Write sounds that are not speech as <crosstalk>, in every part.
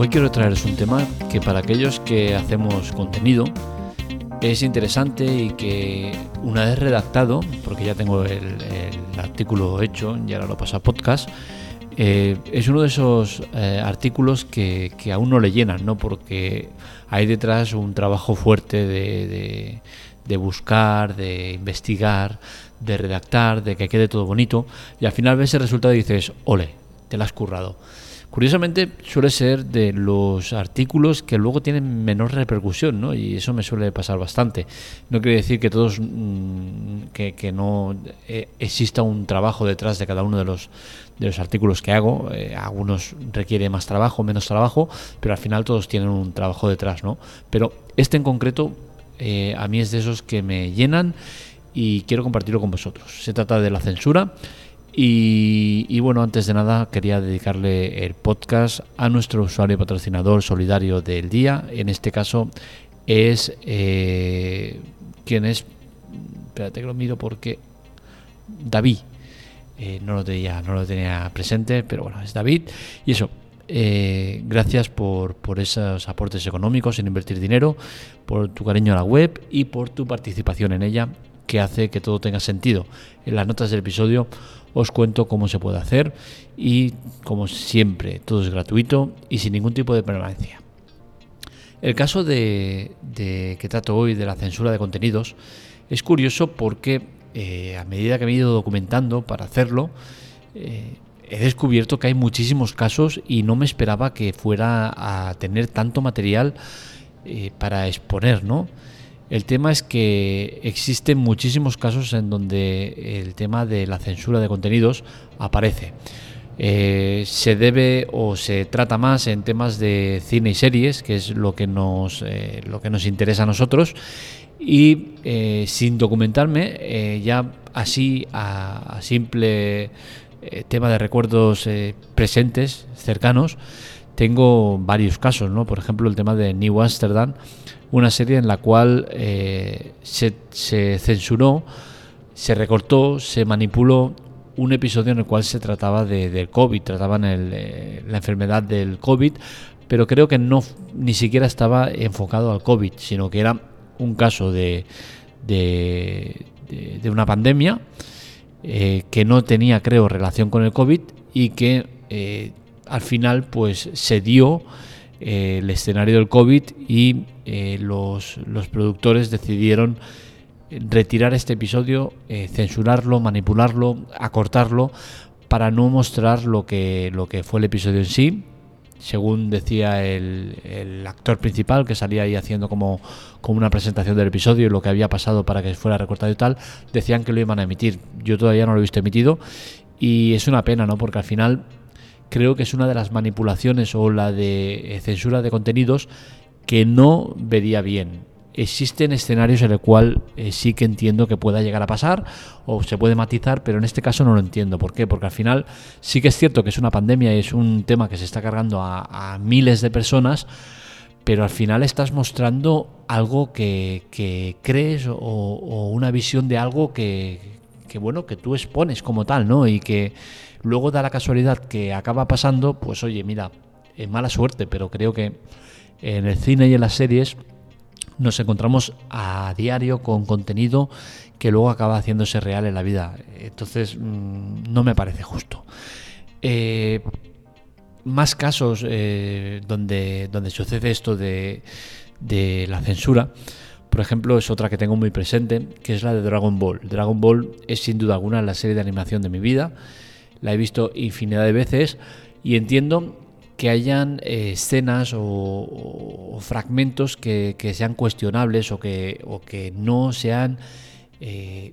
Hoy quiero traeros un tema que para aquellos que hacemos contenido es interesante y que una vez redactado, porque ya tengo el, artículo hecho y ahora lo paso a podcast, eh, es uno de esos eh, artículos que, aún no le llenan, ¿no? porque hay detrás un trabajo fuerte de, de buscar, de investigar, de redactar, de que quede todo bonito, y al final ves el resultado y dices, ole, te la has currado. Curiosamente suele ser de los artículos que luego tienen menor repercusión, ¿no? Y eso me suele pasar bastante. No quiere decir que todos mm, que, no eh, exista un trabajo detrás de cada uno de los de los artículos que hago. Eh, algunos requiere más trabajo, menos trabajo, pero al final todos tienen un trabajo detrás, ¿no? Pero este en concreto eh, a mí es de esos que me llenan y quiero compartirlo con vosotros. Se trata de la censura y, bueno, antes de nada quería dedicarle el podcast a nuestro usuario patrocinador solidario del día. En este caso es eh, quien es, espérate que lo miro porque David. Eh, no, lo tenía, no lo tenía presente, pero bueno, es David. Y eso, eh, gracias por, por, esos aportes económicos en invertir dinero, por tu cariño a la web y por tu participación en ella, que hace que todo tenga sentido. En las notas del episodio os cuento cómo se puede hacer y como siempre todo es gratuito y sin ningún tipo de permanencia. El caso de, que trato hoy de la censura de contenidos es curioso porque eh, a medida que me he ido documentando para hacerlo, eh, he descubierto que hay muchísimos casos y no me esperaba que fuera a tener tanto material eh, para exponer, ¿no? El tema es que existen muchísimos casos en donde el tema de la censura de contenidos aparece. Eh, se debe o se trata más en temas de cine y series, que es lo que nos, eh, lo que nos interesa a nosotros. Y eh, sin documentarme, ya así a, simple tema de recuerdos presentes, cercanos, tengo varios casos, ¿no? Por ejemplo, el tema de New Amsterdam, una serie en la cual eh, se, censuró, se recortó, se manipuló un episodio en el cual se trataba de, del COVID, trataban eh, la enfermedad del COVID, pero creo que no ni siquiera estaba enfocado al COVID, sino que era un caso de, de, una pandemia eh, que no tenía, creo, relación con el COVID y que al final pues se dio eh, el escenario del COVID y eh, los, los, productores decidieron retirar este episodio, eh, censurarlo, manipularlo, acortarlo para no mostrar lo que, lo que fue el episodio en sí. Según decía el, el actor principal que salía ahí haciendo como, como una presentación del episodio y lo que había pasado para que fuera recortado y tal, decían que lo iban a emitir. Yo todavía no lo he visto emitido y es una pena, ¿no? Porque al final creo que es una de las manipulaciones o la de eh, censura de contenidos que no vería bien. Existen escenarios en el cual eh, sí que entiendo que pueda llegar a pasar o se puede matizar, pero en este caso no lo entiendo. ¿Por qué? Porque al final sí que es cierto que es una pandemia y es un tema que se está cargando a, miles de personas, pero al final estás mostrando algo que, crees o, o, una visión de algo que, que, bueno, que tú expones como tal, ¿no? Y que Luego da la casualidad que acaba pasando, pues oye, mira, es mala suerte, pero creo que en el cine y en las series nos encontramos a diario con contenido que luego acaba haciéndose real en la vida. Entonces, mm, no me parece justo. Eh, más casos eh, donde, donde sucede esto de, de la censura. Por ejemplo, es otra que tengo muy presente, que es la de Dragon Ball. Dragon Ball es sin duda alguna la serie de animación de mi vida la he visto infinidad de veces y entiendo que hayan eh, escenas o, fragmentos que, sean cuestionables o que, no sean eh,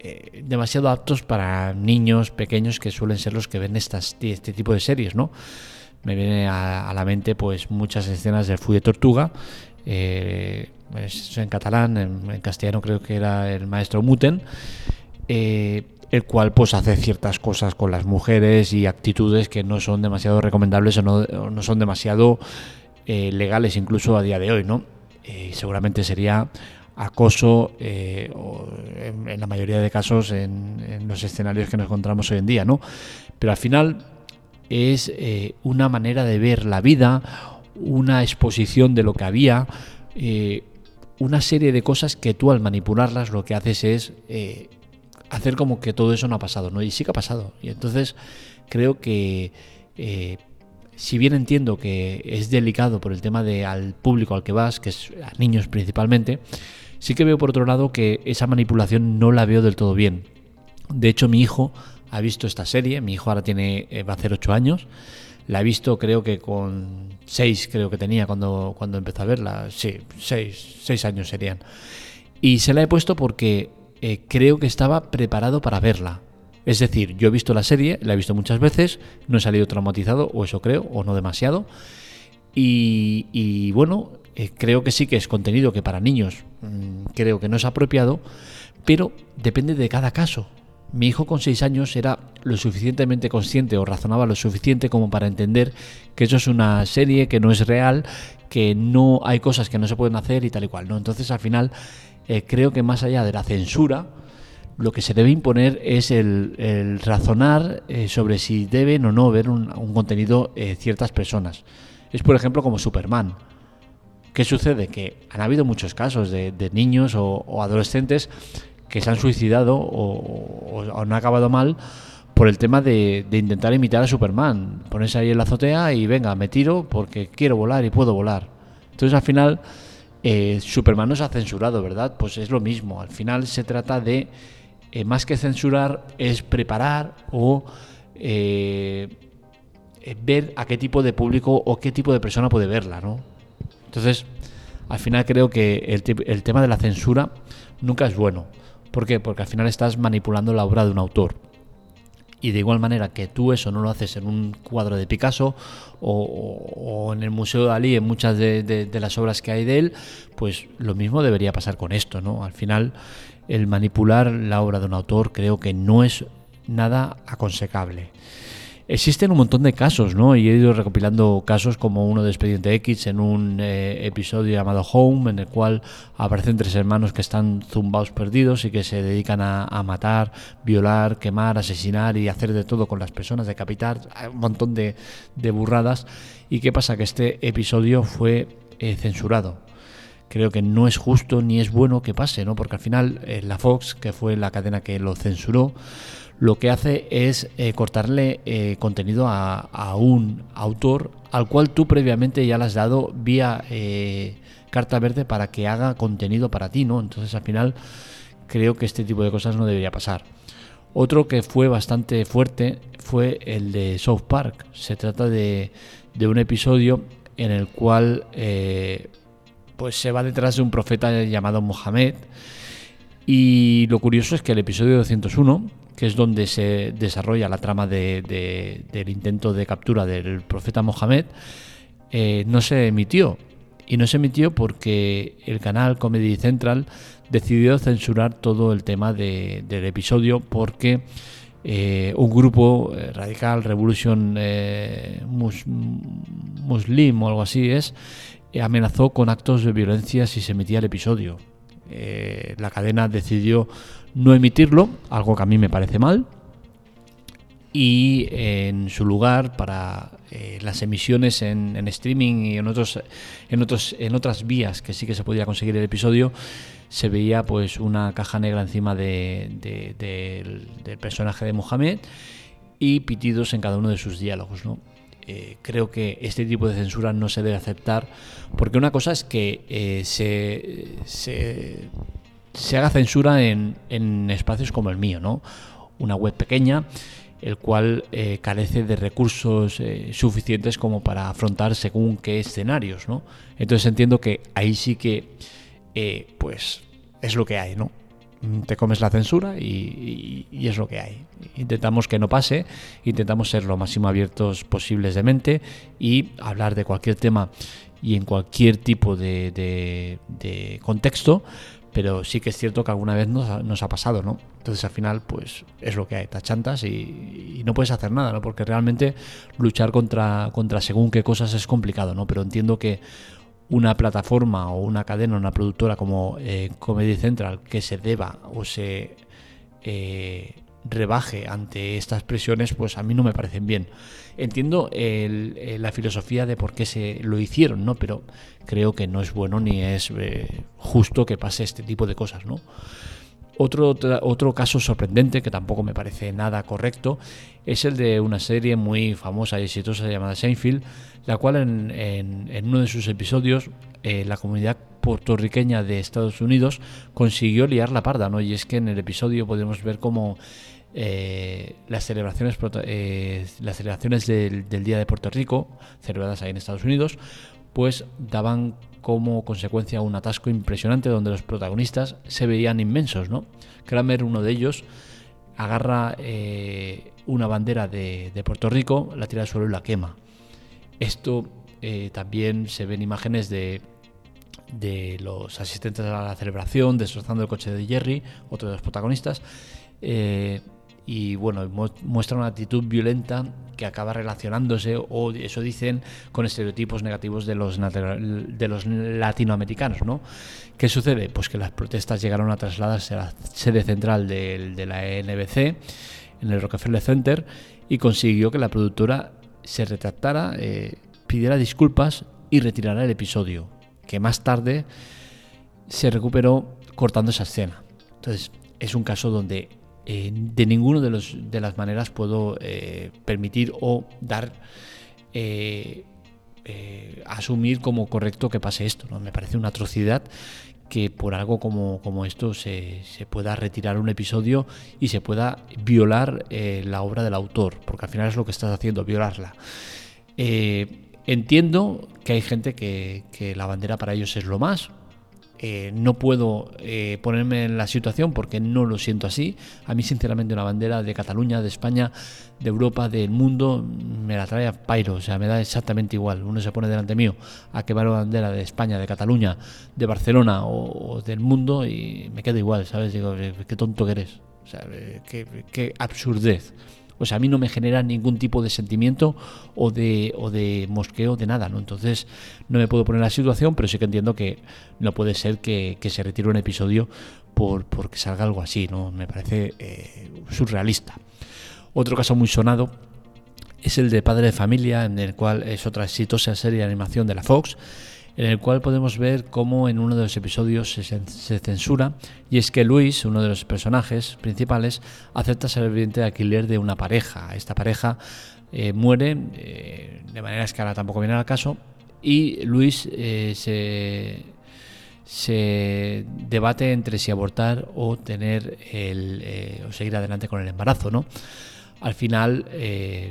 eh, demasiado aptos para niños pequeños que suelen ser los que ven este tipo de series, ¿no? Me viene a, la mente pues muchas escenas del Fui de Tortuga, en catalán, en, castellano creo que era el maestro Muten, el cual pues hace ciertas cosas con las mujeres y actitudes que no son demasiado recomendables o no, son demasiado eh, legales incluso a día de hoy, ¿no? Eh, seguramente sería acoso eh, en, la mayoría de casos en, los escenarios que nos encontramos hoy en día, ¿no? Pero al final es una manera de ver la vida, una exposición de lo que había, una serie de cosas que tú al manipularlas lo que haces es hacer como que todo eso no ha pasado, ¿no? Y sí que ha pasado. Y entonces creo que eh, si bien entiendo que es delicado por el tema de al público al que vas, que es a niños principalmente, sí que veo por otro lado que esa manipulación no la veo del todo bien. De hecho, mi hijo ha visto esta serie, mi hijo ahora tiene, eh, va a hacer 8 años, la ha visto creo que con 6 creo que tenía cuando, cuando empezó a verla, sí, 6, 6 años serían. Y se la he puesto porque eh, creo que estaba preparado para verla. Es decir, yo he visto la serie, la he visto muchas veces, no he salido traumatizado, o eso creo, o no demasiado. Y, bueno, eh, creo que sí que es contenido que para niños mm, creo que no es apropiado, pero depende de cada caso. Mi hijo con 6 años era lo suficientemente consciente o razonaba lo suficiente como para entender que eso es una serie que no es real, que no hay cosas que no se pueden hacer y tal y cual. ¿no? Entonces al final eh, creo que más allá de la censura, lo que se debe imponer es el, razonar eh, sobre si deben o no ver un, contenido eh, ciertas personas. Es por ejemplo como Superman. ¿Qué sucede? Que han habido muchos casos de, niños o, adolescentes que se han suicidado o, han acabado mal por el tema de, de, intentar imitar a Superman. Ponerse ahí en la azotea y venga, me tiro porque quiero volar y puedo volar. Entonces al final eh, Superman no se ha censurado, ¿verdad? Pues es lo mismo. Al final se trata de, eh, más que censurar, es preparar o eh, ver a qué tipo de público o qué tipo de persona puede verla, ¿no? Entonces, al final creo que el, el tema de la censura nunca es bueno. ¿Por qué? Porque al final estás manipulando la obra de un autor y de igual manera que tú eso no lo haces en un cuadro de Picasso o, en el Museo de Dalí, en muchas de, las obras que hay de él, pues lo mismo debería pasar con esto, ¿no? Al final, el manipular la obra de un autor creo que no es nada aconsejable. Existen un montón de casos, ¿no? Y he ido recopilando casos como uno de Expediente X en un eh, episodio llamado Home, en el cual aparecen tres hermanos que están zumbados perdidos y que se dedican a, matar, violar, quemar, asesinar y hacer de todo con las personas, decapitar, un montón de, burradas. ¿Y qué pasa? Que este episodio fue eh, censurado creo que no es justo ni es bueno que pase, ¿no? Porque al final eh, la Fox, que fue la cadena que lo censuró, lo que hace es eh, cortarle eh, contenido a, un autor al cual tú previamente ya le has dado vía eh, carta verde para que haga contenido para ti, ¿no? Entonces al final creo que este tipo de cosas no debería pasar. Otro que fue bastante fuerte fue el de South Park. Se trata de, de un episodio en el cual pues se va detrás de un profeta llamado Mohamed. Y lo curioso es que el episodio 201 que es donde se desarrolla la trama de, del intento de captura del profeta Mohammed, eh, no se emitió. Y no se emitió porque el canal Comedy Central decidió censurar todo el tema del episodio porque eh, un grupo eh, radical, Revolution Muslim o algo así es, amenazó con actos de violencia si se emitía el episodio. La cadena decidió no emitirlo, algo que a mí me parece mal, y en su lugar para eh, las emisiones en, streaming y en otros en otros en otras vías que sí que se podía conseguir el episodio se veía pues una caja negra encima de, del, personaje de Mohamed y pitidos en cada uno de sus diálogos ¿no? Eh, creo que este tipo de censura no se debe aceptar porque una cosa es que eh, se, se se haga censura en, espacios como el mío, ¿no? Una web pequeña, el cual eh, carece de recursos suficientes como para afrontar según qué escenarios, ¿no? Entonces entiendo que ahí sí que, pues, es lo que hay, ¿no? Te comes la censura y, es lo que hay. Intentamos que no pase, intentamos ser lo máximo abiertos posibles de mente y hablar de cualquier tema y en cualquier tipo de contexto, pero sí que es cierto que alguna vez nos ha, nos ha pasado, ¿no? Entonces al final, pues es lo que hay, tachantas y, y no puedes hacer nada, ¿no? Porque realmente luchar contra, contra según qué cosas es complicado, ¿no? Pero entiendo que una plataforma o una cadena, una productora como eh, Comedy Central que se deba o se eh, rebaje ante estas presiones, pues a mí no me parecen bien. Entiendo la filosofía de por qué se lo hicieron, ¿no? Pero creo que no es bueno ni es eh, justo que pase este tipo de cosas, ¿no? Otro, otro caso sorprendente, que tampoco me parece nada correcto, es el de una serie muy famosa y exitosa llamada Seinfeld, la cual en, uno de sus episodios eh, la comunidad puertorriqueña de Estados Unidos consiguió liar la parda, ¿no? Y es que en el episodio podemos ver cómo eh, las celebraciones, eh, las celebraciones del, del, Día de Puerto Rico, celebradas ahí en Estados Unidos, pues daban como consecuencia un atasco impresionante donde los protagonistas se veían inmensos, ¿no? Kramer, uno de ellos, agarra eh, una bandera de, Puerto Rico, la tira al suelo y la quema. Esto eh, también se ven imágenes de, los asistentes a la celebración destrozando el coche de Jerry, otro de los protagonistas. Eh, y bueno, muestra una actitud violenta que acaba relacionándose, o eso dicen, con estereotipos negativos de los, de los latinoamericanos, ¿no? ¿Qué sucede? Pues que las protestas llegaron a trasladarse a la sede central de, la NBC, en el Rockefeller Center, y consiguió que la productora se retractara, eh, pidiera disculpas y retirara el episodio, que más tarde se recuperó cortando esa escena. Entonces, es un caso donde eh, de ninguna de, los, de las maneras puedo eh, permitir o dar eh, asumir como correcto que pase esto. ¿no? Me parece una atrocidad que por algo como, como esto se, se, pueda retirar un episodio y se pueda violar la obra del autor, porque al final es lo que estás haciendo, violarla. entiendo que hay gente que, que la bandera para ellos es lo más, eh, no puedo eh, ponerme en la situación porque no lo siento así. A mí, sinceramente, una bandera de Cataluña, de España, de Europa, del mundo, me la trae a pairo. O sea, me da exactamente igual. Uno se pone delante mío a quemar una bandera de España, de Cataluña, de Barcelona o, del mundo y me queda igual, ¿sabes? Digo, eh, qué tonto que eres. O sea, qué, qué absurdez. Sea, a mí no me genera ningún tipo de sentimiento o de, o de mosqueo, de nada, ¿no? Entonces no me puedo poner en la situación, pero sí que entiendo que no puede ser que, se retire un episodio por porque salga algo así, ¿no? Me parece eh, surrealista. Otro caso muy sonado es el de Padre de Familia, en el cual es otra exitosa serie de animación de la Fox, en el cual podemos ver cómo en uno de los episodios se, censura, y es que Luis, uno de los personajes principales, acepta ser el de alquiler de una pareja. Esta pareja eh, muere, eh, de manera que ahora tampoco viene al caso, y Luis eh, se, se debate entre si abortar o tener el, o seguir adelante con el embarazo, ¿no? Al final,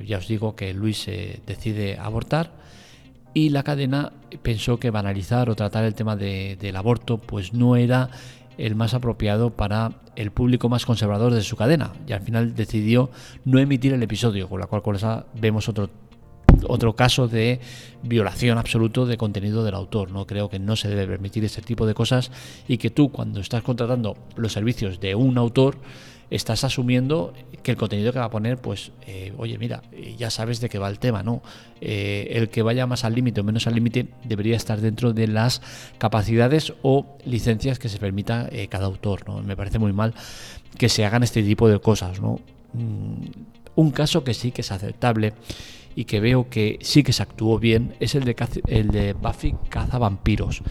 ya os digo que Luis decide abortar y la cadena pensó que banalizar o tratar el tema del aborto pues no era el más apropiado para el público más conservador de su cadena y al final decidió no emitir el episodio, con la cual cosa vemos otro otro caso de violación absoluto de contenido del autor. No creo que no se debe permitir ese tipo de cosas y que tú cuando estás contratando los servicios de un autor estás asumiendo que el contenido que va a poner, pues, eh, oye, mira, eh, ya sabes de qué va el tema, ¿no? Eh, el que vaya más al límite o menos al límite debería estar dentro de las capacidades o licencias que se permita cada autor, ¿no? Me parece muy mal que se hagan este tipo de cosas, ¿no? Mm, un caso que sí que es aceptable y que veo que sí que se actuó bien es el de, el de Buffy caza vampiros.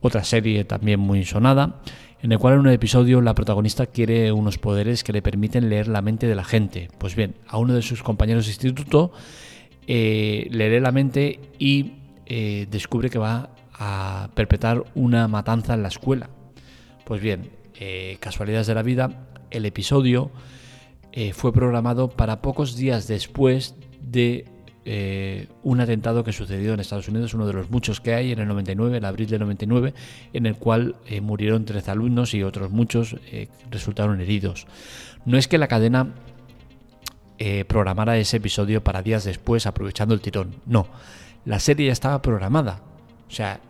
Otra serie también muy sonada en el cual en un episodio la protagonista quiere unos poderes que le permiten leer la mente de la gente. Pues bien, a uno de sus compañeros de instituto eh, le lee la mente y eh, descubre que va a perpetrar una matanza en la escuela. Pues bien, eh, casualidades de la vida, el episodio fue programado para pocos días después de eh, un atentado que sucedió en Estados Unidos, uno de los muchos que hay en el 99, en abril del 99, en el cual eh, murieron 13 alumnos y otros muchos eh, resultaron heridos. No es que la cadena programara ese episodio para días después, aprovechando el tirón, no, la serie ya estaba programada. O sea,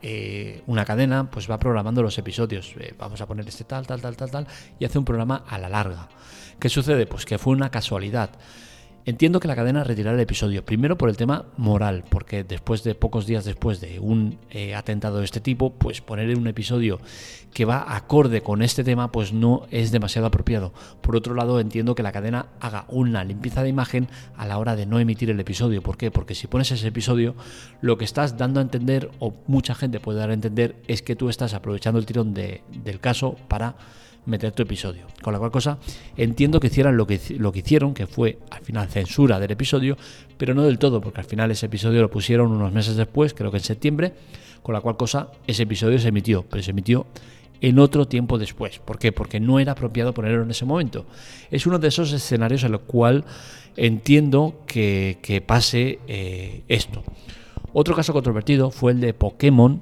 una cadena pues va programando los episodios. vamos a poner este tal, tal, tal, tal, tal, y hace un programa a la larga. ¿Qué sucede? Pues que fue una casualidad Entiendo que la cadena retirara el episodio, primero por el tema moral, porque después de pocos días después de un eh, atentado de este tipo, pues poner un episodio que va acorde con este tema, pues no es demasiado apropiado. Por otro lado, entiendo que la cadena haga una limpieza de imagen a la hora de no emitir el episodio. ¿Por qué? Porque si pones ese episodio, lo que estás dando a entender, o mucha gente puede dar a entender, es que tú estás aprovechando el tirón de, del caso para meter tu episodio. Con la cual cosa entiendo que hicieran lo que, lo que hicieron, que fue al final censura del episodio, pero no del todo, porque al final ese episodio lo pusieron unos meses después, creo que en septiembre, con la cual cosa ese episodio se emitió, pero se emitió en otro tiempo después. ¿Por qué? Porque no era apropiado ponerlo en ese momento. Es uno de esos escenarios en los cual entiendo que, pase eh, esto. Otro caso controvertido fue el de Pokémon,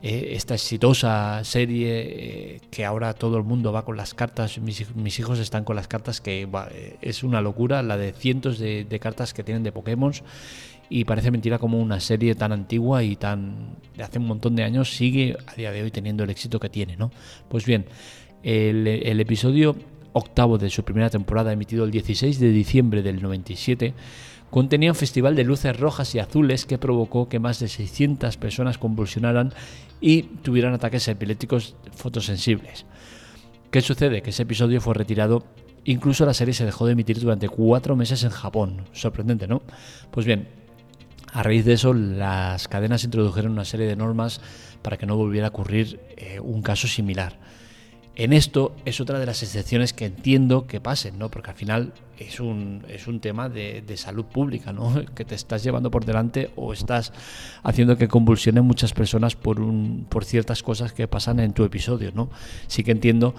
eh, esta exitosa serie eh, que ahora todo el mundo va con las cartas, mis, hijos están con las cartas, que eh, es una locura, la de cientos de, cartas que tienen de Pokémon y parece mentira como una serie tan antigua y tan de hace un montón de años sigue a día de hoy teniendo el éxito que tiene, ¿no? Pues bien, el, el episodio octavo de su primera temporada emitido el 16 de diciembre del 97 contenía un festival de luces rojas y azules que provocó que más de 600 personas convulsionaran y tuvieran ataques epilépticos fotosensibles. ¿Qué sucede? Que ese episodio fue retirado, incluso la serie se dejó de emitir durante cuatro meses en Japón. Sorprendente, ¿no? Pues bien, a raíz de eso las cadenas introdujeron una serie de normas para que no volviera a ocurrir eh, un caso similar. En esto es otra de las excepciones que entiendo que pasen, ¿no? Porque al final es un, es un tema de, salud pública, ¿no? <laughs> Que te estás llevando por delante o estás haciendo que convulsionen muchas personas por, un, por ciertas cosas que pasan en tu episodio, ¿no? Sí que entiendo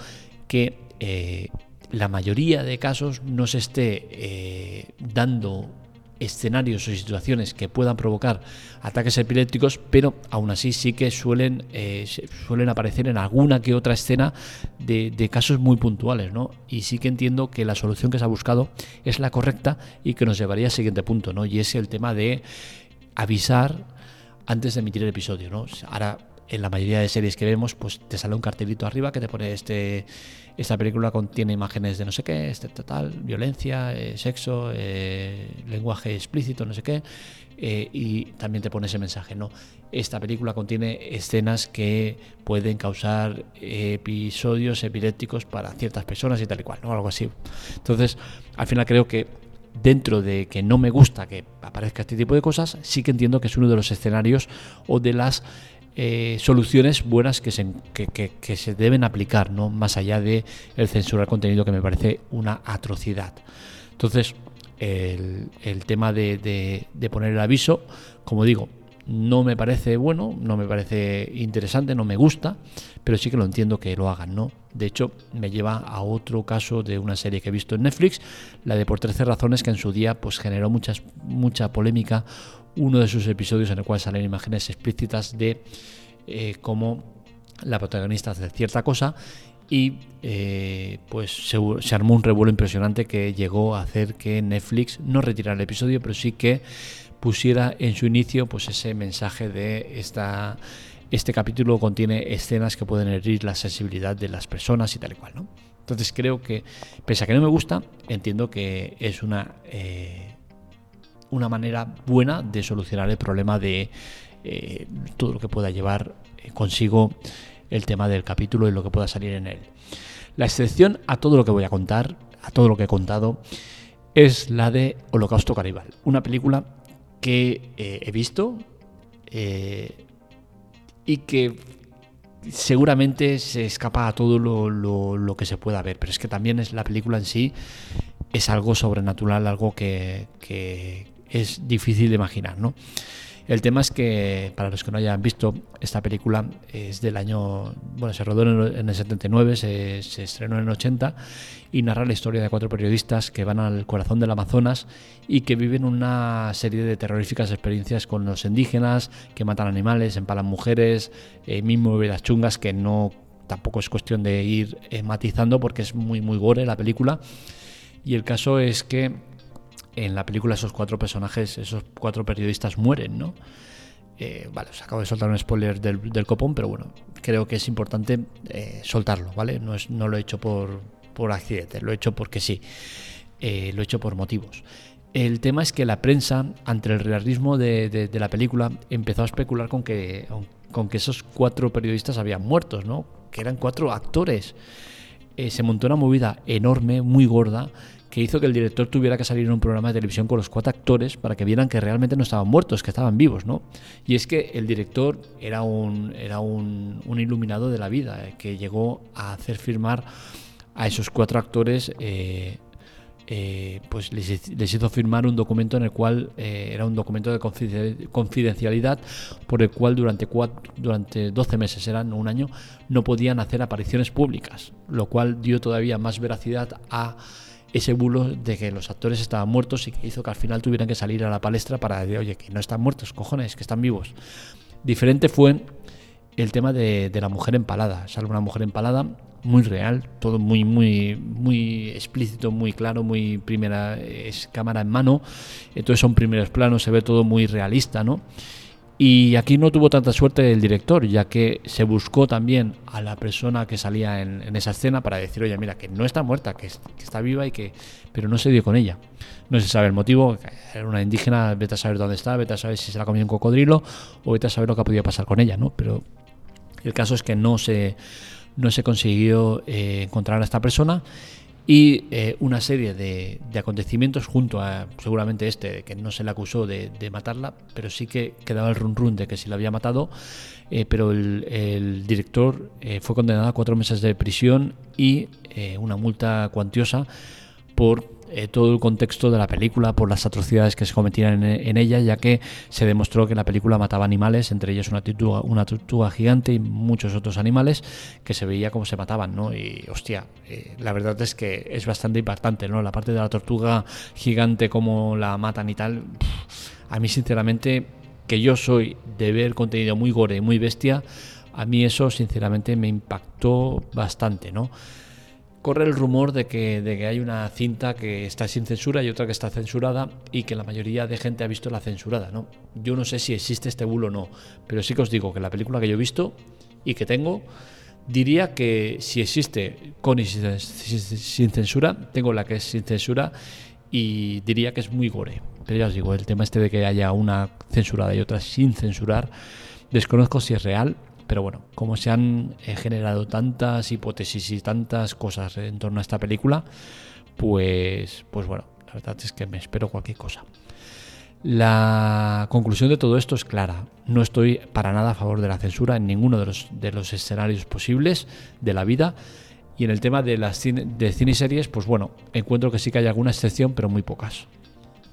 que eh, la mayoría de casos no se esté eh, dando escenarios o situaciones que puedan provocar ataques epilépticos, pero aún así sí que suelen, eh, suelen aparecer en alguna que otra escena de, casos muy puntuales, ¿no? Y sí que entiendo que la solución que se ha buscado es la correcta y que nos llevaría al siguiente punto, ¿no? Y es el tema de avisar antes de emitir el episodio, ¿no? Ahora en la mayoría de series que vemos, pues te sale un cartelito arriba que te pone este esta película contiene imágenes de no sé qué, este total, violencia, eh, sexo, eh, lenguaje explícito, no sé qué, eh, y también te pone ese mensaje, ¿no? Esta película contiene escenas que pueden causar episodios epilépticos para ciertas personas y tal y cual, ¿no? Algo así. Entonces, al final creo que dentro de que no me gusta que aparezca este tipo de cosas, sí que entiendo que es uno de los escenarios o de las eh, soluciones buenas que se, que, se, deben aplicar, ¿no? más allá de el censurar contenido que me parece una atrocidad. Entonces, el, tema de, poner el aviso, como digo, no me parece bueno, no me parece interesante, no me gusta, pero sí que lo entiendo que lo hagan, ¿no? De hecho, me lleva a otro caso de una serie que he visto en Netflix, la de Por 13 razones, que en su día pues generó muchas, mucha polémica uno de sus episodios en el cual salen imágenes explícitas de eh, cómo la protagonista hace cierta cosa y eh, pues se, armó un revuelo impresionante que llegó a hacer que Netflix no retirara el episodio, pero sí que pusiera en su inicio pues ese mensaje de esta este capítulo contiene escenas que pueden herir la sensibilidad de las personas y tal y cual, ¿no? Entonces creo que, pese a que no me gusta, entiendo que es una eh, una manera buena de solucionar el problema de eh, todo lo que pueda llevar eh, consigo el tema del capítulo y lo que pueda salir en él. La excepción a todo lo que voy a contar, a todo lo que he contado, es la de Holocausto Caribal, una película que eh, he visto y que seguramente se escapa a todo lo, que se pueda ver, pero es que también es la película en sí es algo sobrenatural, algo que, es difícil de imaginar, ¿no? El tema es que, para los que no hayan visto, esta película es del año. Bueno, se rodó en el 79, se, se, estrenó en el 80 y narra la historia de cuatro periodistas que van al corazón del Amazonas y que viven una serie de terroríficas experiencias con los indígenas, que matan animales, empalan mujeres, eh, mismo vidas chungas que no. Tampoco es cuestión de ir eh, matizando porque es muy, muy gore la película. Y el caso es que en la película esos cuatro personajes, esos cuatro periodistas mueren, ¿no? Eh, vale, os acabo de soltar un spoiler del, copón, pero bueno, creo que es importante eh, soltarlo, ¿vale? No, es, no lo he hecho por, por accidente, lo he hecho porque sí, eh, lo he hecho por motivos. El tema es que la prensa, ante el realismo de, la película, empezó a especular con que, con que esos cuatro periodistas habían muertos, ¿no? Que eran cuatro actores. Se montó una movida enorme, muy gorda, que hizo que el director tuviera que salir en un programa de televisión con los cuatro actores para que vieran que realmente no estaban muertos, que estaban vivos, ¿no? Y es que el director era un, era un, iluminado de la vida, eh, que llegó a hacer firmar a esos cuatro actores eh, eh, pues les, hizo firmar un documento en el cual era un documento de confidencialidad por el cual durante, cuatro, durante 12 meses, eran un año, no podían hacer apariciones públicas, lo cual dio todavía más veracidad a ese bulo de que los actores estaban muertos y que hizo que al final tuvieran que salir a la palestra para decir, oye, que no están muertos, cojones, que están vivos. Diferente fue el tema de, la mujer empalada. Sale una mujer empalada muy real, todo muy, muy, muy explícito, muy claro, muy primera, cámara en mano, entonces son primeros planos, se ve todo muy realista, ¿no? Y aquí no tuvo tanta suerte el director, ya que se buscó también a la persona que salía en, esa escena para decir, oye, mira, que no está muerta, que, está viva y que... Pero no se dio con ella. No se sabe el motivo, era una indígena, vete a saber dónde está, vete a saber si se la comió un cocodrilo o vete a saber lo que ha podido pasar con ella, ¿no? Pero el caso es que no se no se consiguió eh, encontrar a esta persona y eh, una serie de, acontecimientos junto a seguramente este, que no se le acusó de, matarla, pero sí que quedaba el run run de que si la había matado, eh, pero el, director fue condenado a cuatro meses de prisión y una multa cuantiosa por eh, todo el contexto de la película por las atrocidades que se cometían en, ella, ya que se demostró que la película mataba animales, entre ellos una tortuga, una tortuga gigante y muchos otros animales, que se veía cómo se mataban, ¿no? Y hostia, eh, la verdad es que es bastante impactante, ¿no? La parte de la tortuga gigante, cómo la matan y tal, a mí sinceramente, que yo soy de ver contenido muy gore, muy bestia, a mí eso sinceramente me impactó bastante, ¿no? Corre el rumor de que, hay una cinta que está sin censura y otra que está censurada y que la mayoría de gente ha visto la censurada. ¿no? Yo no sé si existe este bulo o no, pero sí que os digo que la película que yo he visto y que tengo, diría que si existe con y sin, censura, tengo la que es sin censura y diría que es muy gore. Pero ya os digo, el tema este de que haya una censurada y otra sin censurar, desconozco si es real pero bueno, como se han eh, generado tantas hipótesis y tantas cosas en torno a esta película, pues, pues bueno, la verdad es que me espero cualquier cosa. La conclusión de todo esto es clara. No estoy para nada a favor de la censura en ninguno de los, de los escenarios posibles de la vida. Y en el tema de las de cine series, pues bueno, encuentro que sí que hay alguna excepción, pero muy pocas.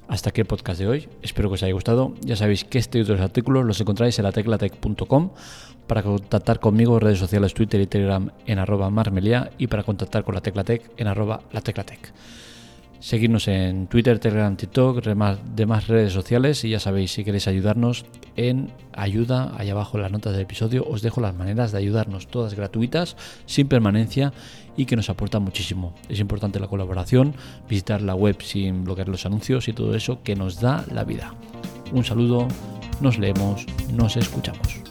Hasta aquí el podcast de hoy. Espero que os haya gustado. Ya sabéis que este y otros artículos los encontráis en la teclatec.com para contactar conmigo en redes sociales Twitter y Telegram en arroba marmelia y para contactar con la Teclatec en arroba la Teclatec. Seguirnos en Twitter, Telegram, TikTok, demás, redes sociales y ya sabéis, si queréis ayudarnos en ayuda, ahí abajo en las notas del episodio os dejo las maneras de ayudarnos, todas gratuitas, sin permanencia y que nos aportan muchísimo. Es importante la colaboración, visitar la web sin bloquear los anuncios y todo eso que nos da la vida. Un saludo, nos leemos, nos escuchamos.